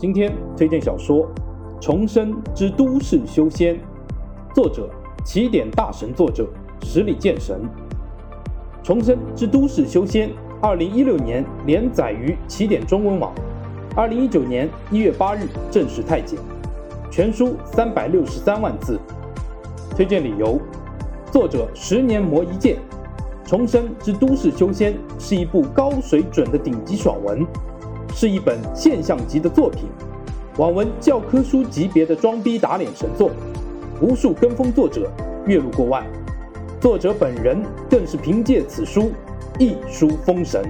今天推荐小说《重生之都市修仙》，作者起点大神，作者十里剑神。《重生之都市修仙》二零一六年连载于起点中文网，二零一九年一月八日正式太减，全书三百六十三万字。推荐理由：作者十年磨一剑，《重生之都市修仙》是一部高水准的顶级爽文。是一本现象级的作品，网文教科书级别的装逼打脸神作，无数跟风作者月入过万，作者本人更是凭借此书一书封神。